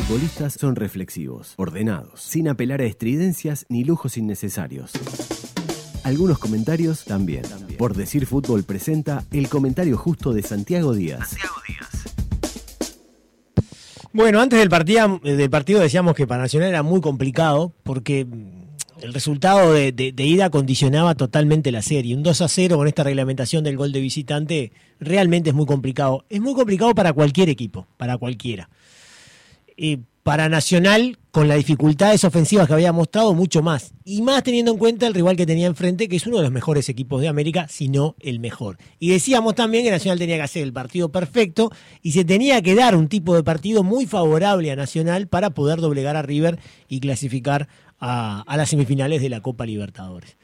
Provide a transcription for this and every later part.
futbolistas son reflexivos, ordenados, sin apelar a estridencias ni lujos innecesarios. Algunos comentarios también. Por decir fútbol presenta el comentario justo de Santiago Díaz. Bueno, antes del partido, del partido decíamos que para Nacional era muy complicado porque el resultado de, de, ida condicionaba totalmente la serie. Un 2 a 0 con esta reglamentación del gol de visitante realmente es muy complicado. Es muy complicado para cualquier equipo, para cualquiera. Para Nacional, con las dificultades ofensivas que había mostrado, mucho más. Y más teniendo en cuenta el rival que tenía enfrente, que es uno de los mejores equipos de América, si no el mejor. Y decíamos también que Nacional tenía que hacer el partido perfecto y se tenía que dar un tipo de partido muy favorable a Nacional para poder doblegar a River y clasificar a, las semifinales de la Copa Libertadores.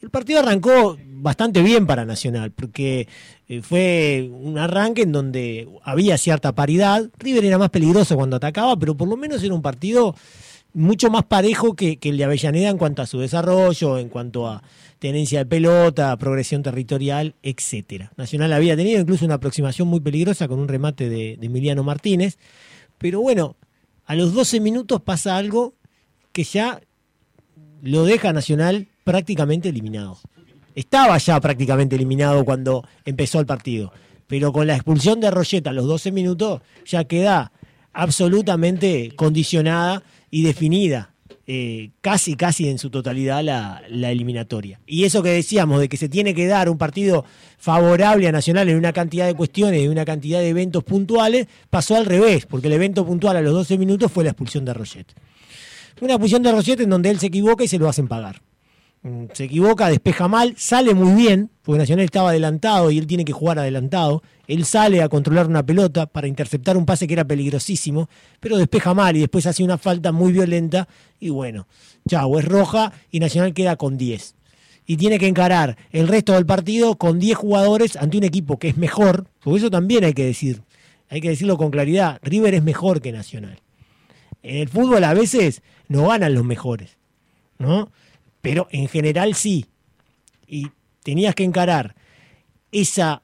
El partido arrancó bastante bien para Nacional, porque eh, fue un arranque en donde había cierta paridad. River era más peligroso cuando atacaba, pero por lo menos era un partido mucho más parejo que, el de Avellaneda en cuanto a su desarrollo, en cuanto a tenencia de pelota, progresión territorial, etcétera. Nacional había tenido incluso una aproximación muy peligrosa con un remate de, de Emiliano Martínez, pero bueno, a los 12 minutos pasa algo que ya lo deja Nacional prácticamente eliminado. Estaba ya prácticamente eliminado cuando empezó el partido, pero con la expulsión de Rolleta a los 12 minutos ya queda absolutamente condicionada y definida eh, casi, casi en su totalidad la, eliminatoria. Y eso que decíamos de que se tiene que dar un partido favorable a Nacional en una cantidad de cuestiones y una cantidad de eventos puntuales, pasó al revés, porque el evento puntual a los 12 minutos fue la expulsión de Roget. Una expulsión de Roget en donde él se equivoca y se lo hacen pagar. Mm, se equivoca, despeja mal, sale muy bien, porque Nacional estaba adelantado y él tiene que jugar adelantado. Él sale a controlar una pelota para interceptar un pase que era peligrosísimo, pero despeja mal y después hace una falta muy violenta. Y bueno, chao, es roja y Nacional queda con 10. Y tiene que encarar el resto del partido con 10 jugadores ante un equipo que es mejor, porque eso también hay que decir, hay que decirlo con claridad. River es mejor que Nacional. En el fútbol a veces no ganan los mejores, ¿no? Pero en general sí. Y tenías que encarar esa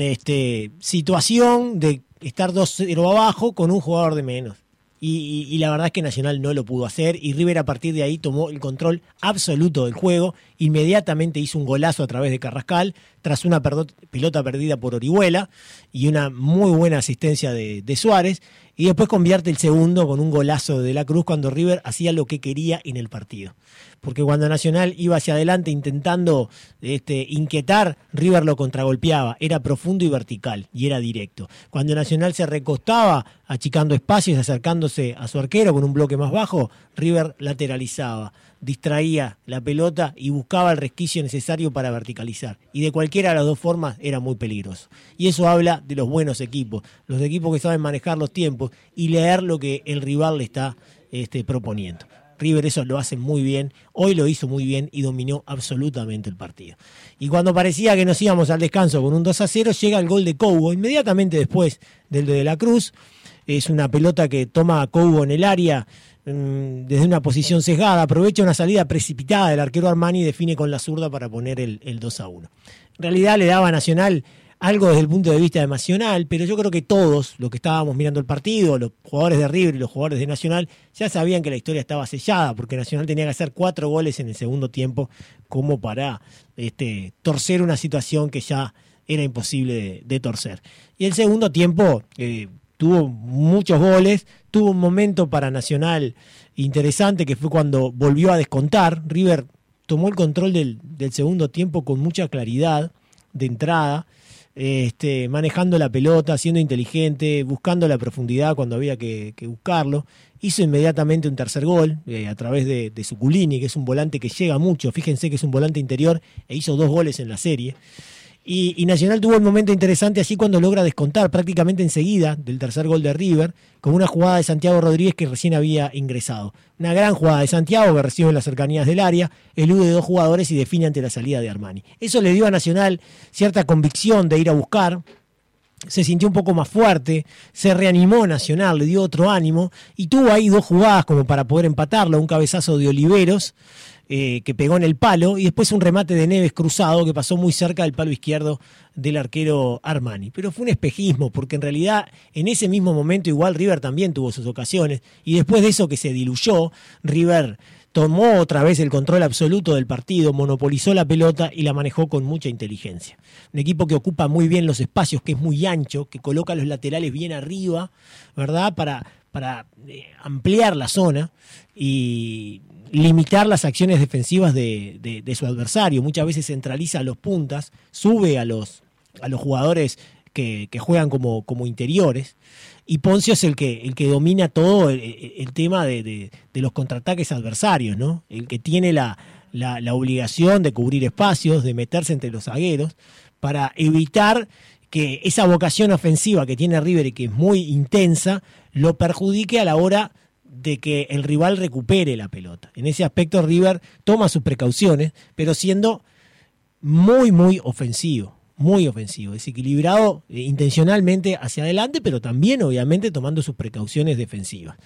este, situación de estar 2-0 abajo con un jugador de menos. Y, la verdad es que Nacional no lo pudo hacer y River a partir de ahí tomó el control absoluto del juego, inmediatamente hizo un golazo a través de Carrascal tras una pelota perdida por Orihuela y una muy buena asistencia de, de Suárez y después convierte el segundo con un golazo de la Cruz cuando River hacía lo que quería en el partido. Porque cuando Nacional iba hacia adelante intentando este, inquietar, River lo contragolpeaba, era profundo y vertical, y era directo. Cuando Nacional se recostaba, achicando espacios, acercándose a su arquero con un bloque más bajo, River lateralizaba, distraía la pelota y buscaba el resquicio necesario para verticalizar. Y de cualquiera de las dos formas era muy peligroso. Y eso habla de los buenos equipos, los equipos que saben manejar los tiempos y leer lo que el rival le está este, proponiendo. River eso lo hace muy bien, hoy lo hizo muy bien y dominó absolutamente el partido. Y cuando parecía que nos íbamos al descanso con un 2 a 0, llega el gol de Coubo inmediatamente después del de la Cruz. Es una pelota que toma Coubo en el área mm, desde una posición sesgada, aprovecha una salida precipitada del arquero Armani y define con la zurda para poner el, el 2 a 1. En realidad le daba a Nacional algo desde el punto de vista emocional, pero yo creo que todos los que estábamos mirando el partido, los jugadores de River y los jugadores de Nacional, ya sabían que la historia estaba sellada, porque Nacional tenía que hacer cuatro goles en el segundo tiempo como para este, torcer una situación que ya era imposible de, torcer. Y el segundo tiempo eh, tuvo muchos goles, tuvo un momento para Nacional interesante que fue cuando volvió a descontar. River tomó el control del, del segundo tiempo con mucha claridad de entrada este, manejando la pelota, siendo inteligente, buscando la profundidad cuando había que, buscarlo. Hizo inmediatamente un tercer gol eh, a través de, de Suculini, que es un volante que llega mucho. Fíjense que es un volante interior e hizo dos goles en la serie. Y, Nacional tuvo un momento interesante así cuando logra descontar prácticamente enseguida del tercer gol de River, con una jugada de Santiago Rodríguez que recién había ingresado. Una gran jugada de Santiago que recibe en las cercanías del área, elude dos jugadores y define ante la salida de Armani. Eso le dio a Nacional cierta convicción de ir a buscar se sintió un poco más fuerte, se reanimó Nacional, le dio otro ánimo y tuvo ahí dos jugadas como para poder empatarlo, un cabezazo de Oliveros eh, que pegó en el palo y después un remate de Neves cruzado que pasó muy cerca del palo izquierdo del arquero Armani. Pero fue un espejismo porque en realidad en ese mismo momento igual River también tuvo sus ocasiones y después de eso que se diluyó, River tomó otra vez el control absoluto del partido, monopolizó la pelota y la manejó con mucha inteligencia. Un equipo que ocupa muy bien los espacios, que es muy ancho, que coloca los laterales bien arriba, ¿verdad? Para, para eh, ampliar la zona y limitar las acciones defensivas de, su adversario. Muchas veces centraliza a los puntas, sube a los, a los jugadores que, juegan como, como, interiores. Y Poncio es el que, el que domina todo el, tema de, los contraataques adversarios, ¿no? El que tiene la, la, obligación de cubrir espacios, de meterse entre los zagueros, para evitar que esa vocación ofensiva que tiene River y que es muy intensa, lo perjudique a la hora de que el rival recupere la pelota. En ese aspecto River toma sus precauciones, pero siendo muy, muy ofensivo, muy ofensivo, desequilibrado eh, intencionalmente hacia adelante, pero también obviamente tomando sus precauciones defensivas.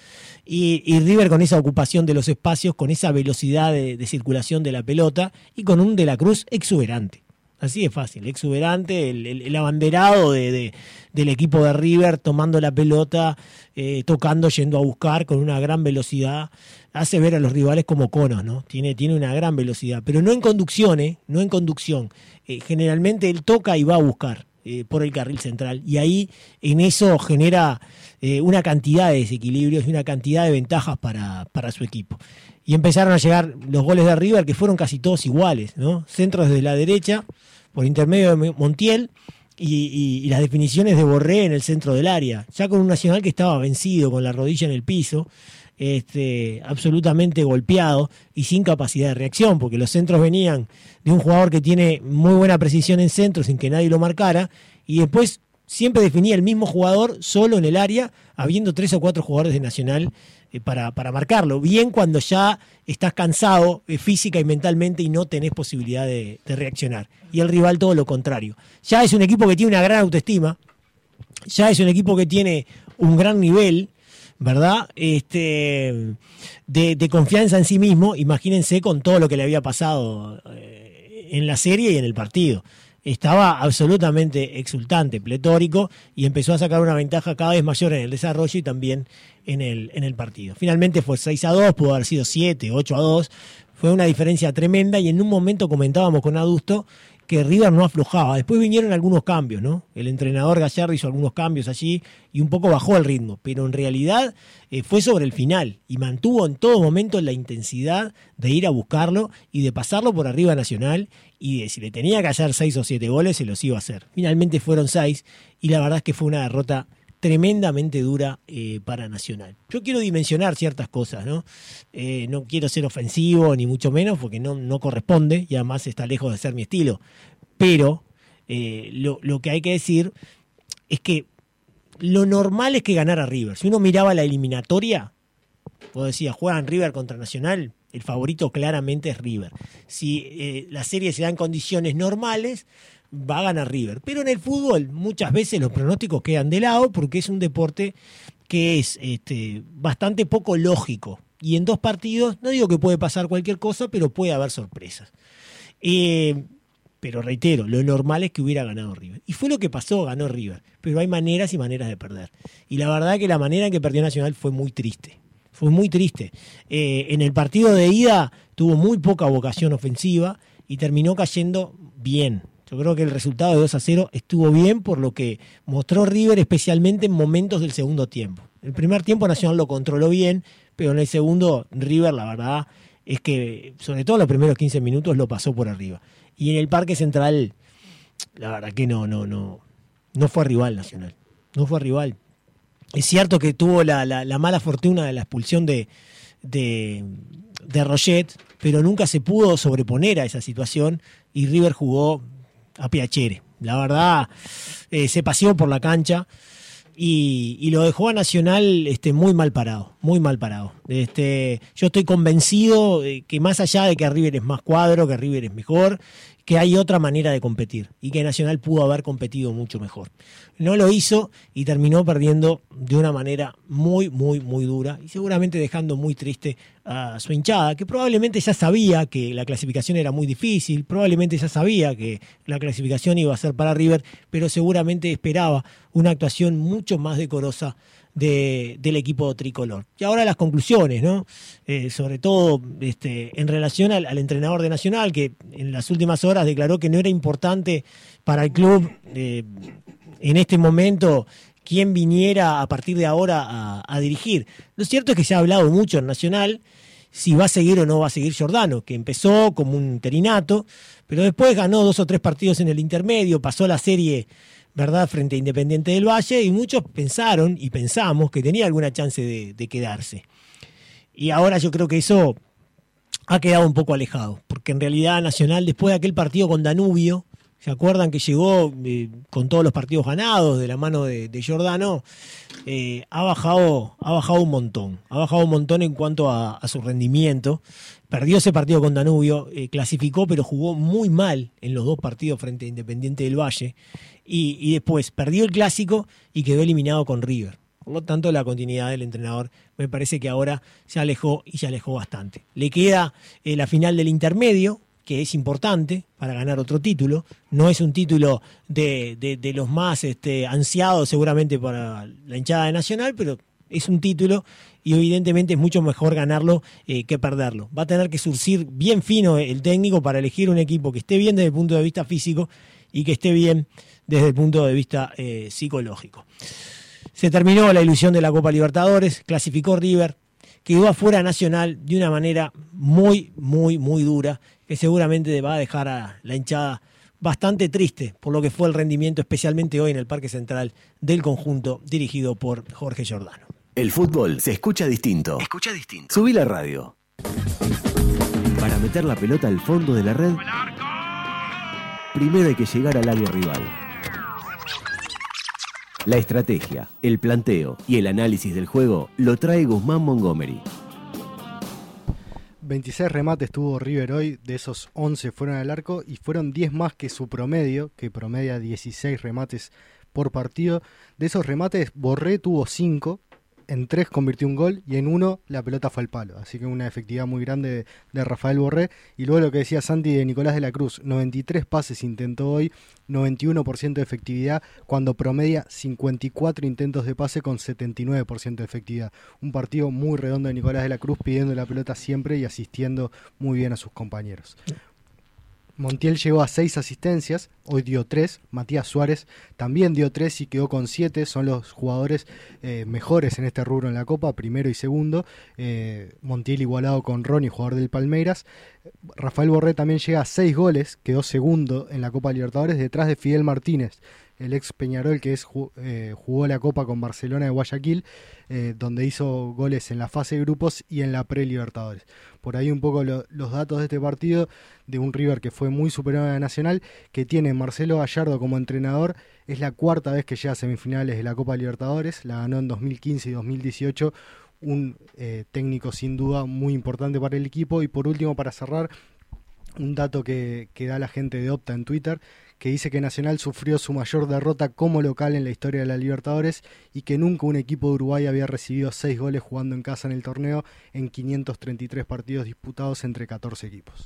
Y, River con esa ocupación de los espacios, con esa velocidad de circulación de la pelota y con un de la Cruz exuberante. Así es fácil, exuberante, el, abanderado de, del equipo de River tomando la pelota, eh, tocando, yendo a buscar con una gran velocidad, hace ver a los rivales como conos, ¿no? Tiene, tiene una gran velocidad, pero no en conducción, ¿eh? No en conducción. Eh, generalmente él toca y va a buscar eh, por el carril central y ahí en eso genera una cantidad de desequilibrios y una cantidad de ventajas para, para su equipo y empezaron a llegar los goles de River que fueron casi todos iguales, ¿no? Centros desde la derecha, por intermedio de Montiel y, las definiciones de Borré en el centro del área, ya con un Nacional que estaba vencido, con la rodilla en el piso, este, absolutamente golpeado y sin capacidad de reacción, porque los centros venían de un jugador que tiene muy buena precisión en centro sin que nadie lo marcara, y después siempre definía el mismo jugador solo en el área, habiendo tres o cuatro jugadores de Nacional eh, para, para, marcarlo. Bien cuando ya estás cansado eh, física y mentalmente y no tenés posibilidad de, reaccionar. Y el rival todo lo contrario. Ya es un equipo que tiene una gran autoestima, ya es un equipo que tiene un gran nivel, ¿verdad? Este, de, confianza en sí mismo. Imagínense con todo lo que le había pasado eh, en la serie y en el partido estaba absolutamente exultante, pletórico, y empezó a sacar una ventaja cada vez mayor en el desarrollo y también en el, en el partido. Finalmente fue 6 a 2, pudo haber sido 7, 8 a 2, fue una diferencia tremenda y en un momento comentábamos con Adusto que River no aflojaba. Después vinieron algunos cambios, ¿no? El entrenador Gallardo hizo algunos cambios allí y un poco bajó el ritmo, pero en realidad eh, fue sobre el final y mantuvo en todo momento la intensidad de ir a buscarlo y de pasarlo por arriba Nacional y de si le tenía que hacer seis o siete goles se los iba a hacer. Finalmente fueron seis y la verdad es que fue una derrota tremendamente dura eh, para Nacional. Yo quiero dimensionar ciertas cosas, ¿no? Eh, no quiero ser ofensivo ni mucho menos porque no, no corresponde y además está lejos de ser mi estilo. Pero eh, lo, lo, que hay que decir es que lo normal es que ganara River. Si uno miraba la eliminatoria, vos decías, juegan River contra Nacional, el favorito claramente es River. Si la serie se da en condiciones normales, va a ganar River. Pero en el fútbol muchas veces los pronósticos quedan de lado porque es un deporte que es este, bastante poco lógico. Y en dos partidos, no digo que puede pasar cualquier cosa, pero puede haber sorpresas. Eh, pero reitero, lo normal es que hubiera ganado River. Y fue lo que pasó, ganó River. Pero hay maneras y maneras de perder. Y la verdad que la manera en que perdió Nacional fue muy triste. Fue muy triste. Eh, en el partido de ida tuvo muy poca vocación ofensiva y terminó cayendo bien, yo creo que el resultado de 2 a 0 estuvo bien por lo que mostró River, especialmente en momentos del segundo tiempo. El primer tiempo Nacional lo controló bien, pero en el segundo River, la verdad, es que sobre todo los primeros 15 minutos lo pasó por arriba. Y en el Parque Central, la verdad que no, no, no, no fue rival Nacional. No fue rival. Es cierto que tuvo la, mala fortuna de la expulsión de, de, de Roget, pero nunca se pudo sobreponer a esa situación y River jugó a Piacere. La verdad, eh, se paseó por la cancha y, lo dejó a Nacional este, muy mal parado. muy mal parado. Este, yo estoy convencido que más allá de que River es más cuadro, que River es mejor, que hay otra manera de competir y que Nacional pudo haber competido mucho mejor. No lo hizo y terminó perdiendo de una manera muy, muy, muy dura y seguramente dejando muy triste a su hinchada, que probablemente ya sabía que la clasificación era muy difícil, probablemente ya sabía que la clasificación iba a ser para River, pero seguramente esperaba una actuación mucho más decorosa del equipo tricolor. Y ahora las conclusiones, ¿no? Eh, sobre todo este, en relación al, entrenador de Nacional, que en las últimas horas declaró que no era importante para el club eh, en este momento quién viniera a partir de ahora a, dirigir. Lo cierto es que se ha hablado mucho en Nacional si va a seguir o no va a seguir Giordano, que empezó como un terinato, pero después ganó dos o tres partidos en el intermedio, pasó la serie ¿verdad?, frente a Independiente del Valle, y muchos pensaron y pensamos que tenía alguna chance de, quedarse. Y ahora yo creo que eso ha quedado un poco alejado, porque en realidad Nacional, después de aquel partido con Danubio, ¿se acuerdan que llegó eh, con todos los partidos ganados de la mano de, Giordano? Eh, ha, bajado, ha bajado un montón, ha bajado un montón en cuanto a, su rendimiento. Perdió ese partido con Danubio, eh, clasificó, pero jugó muy mal en los dos partidos frente a Independiente del Valle y, después perdió el clásico y quedó eliminado con River. Por lo tanto, la continuidad del entrenador me parece que ahora se alejó y se alejó bastante. Le queda la final del intermedio, que es importante para ganar otro título. No es un título de, los más este, ansiados seguramente para la hinchada de Nacional, pero es un título y evidentemente es mucho mejor ganarlo eh, que perderlo. Va a tener que surcir bien fino el técnico para elegir un equipo que esté bien desde el punto de vista físico y que esté bien desde el punto de vista eh, psicológico. Se terminó la ilusión de la Copa Libertadores, clasificó River, quedó afuera Nacional de una manera muy, muy, muy dura, que seguramente va a dejar a la hinchada bastante triste por lo que fue el rendimiento, especialmente hoy en el Parque Central del conjunto dirigido por Jorge Giordano. El fútbol se escucha distinto. Escucha distinto. Subí la radio. Para meter la pelota al fondo de la red, primero hay que llegar al área rival. La estrategia, el planteo y el análisis del juego lo trae Guzmán Montgomery. 26 remates tuvo River hoy, de esos 11 fueron al arco y fueron 10 más que su promedio, que promedia 16 remates por partido. De esos remates, Borré tuvo 5, en tres convirtió un gol y en uno la pelota fue al palo. Así que una efectividad muy grande de, Rafael Borré. Y luego lo que decía Santi de Nicolás de la Cruz, 93 pases intentó hoy, 91% de efectividad, cuando promedia 54 intentos de pase con 79% de efectividad. Un partido muy redondo de Nicolás de la Cruz pidiendo la pelota siempre y asistiendo muy bien a sus compañeros. Montiel llegó a seis asistencias, hoy dio tres. Matías Suárez también dio tres y quedó con siete. Son los jugadores eh, mejores en este rubro en la Copa, primero y segundo. Eh, Montiel igualado con Ronnie, jugador del Palmeiras. Rafael Borré también llega a seis goles, quedó segundo en la Copa Libertadores detrás de Fidel Martínez el ex Peñarol que es, eh, jugó la Copa con Barcelona de Guayaquil, eh, donde hizo goles en la fase de grupos y en la pre-Libertadores. Por ahí un poco los datos de este partido, de un River que fue muy superior a Nacional, que tiene Marcelo Gallardo como entrenador, es la cuarta vez que llega a semifinales de la Copa Libertadores, la ganó en 2015 y 2018, un eh, técnico sin duda muy importante para el equipo. Y por último, para cerrar, un dato que, que da la gente de Opta en Twitter, que dice que Nacional sufrió su mayor derrota como local en la historia de la Libertadores y que nunca un equipo de Uruguay había recibido seis goles jugando en casa en el torneo en 533 partidos disputados entre 14 equipos.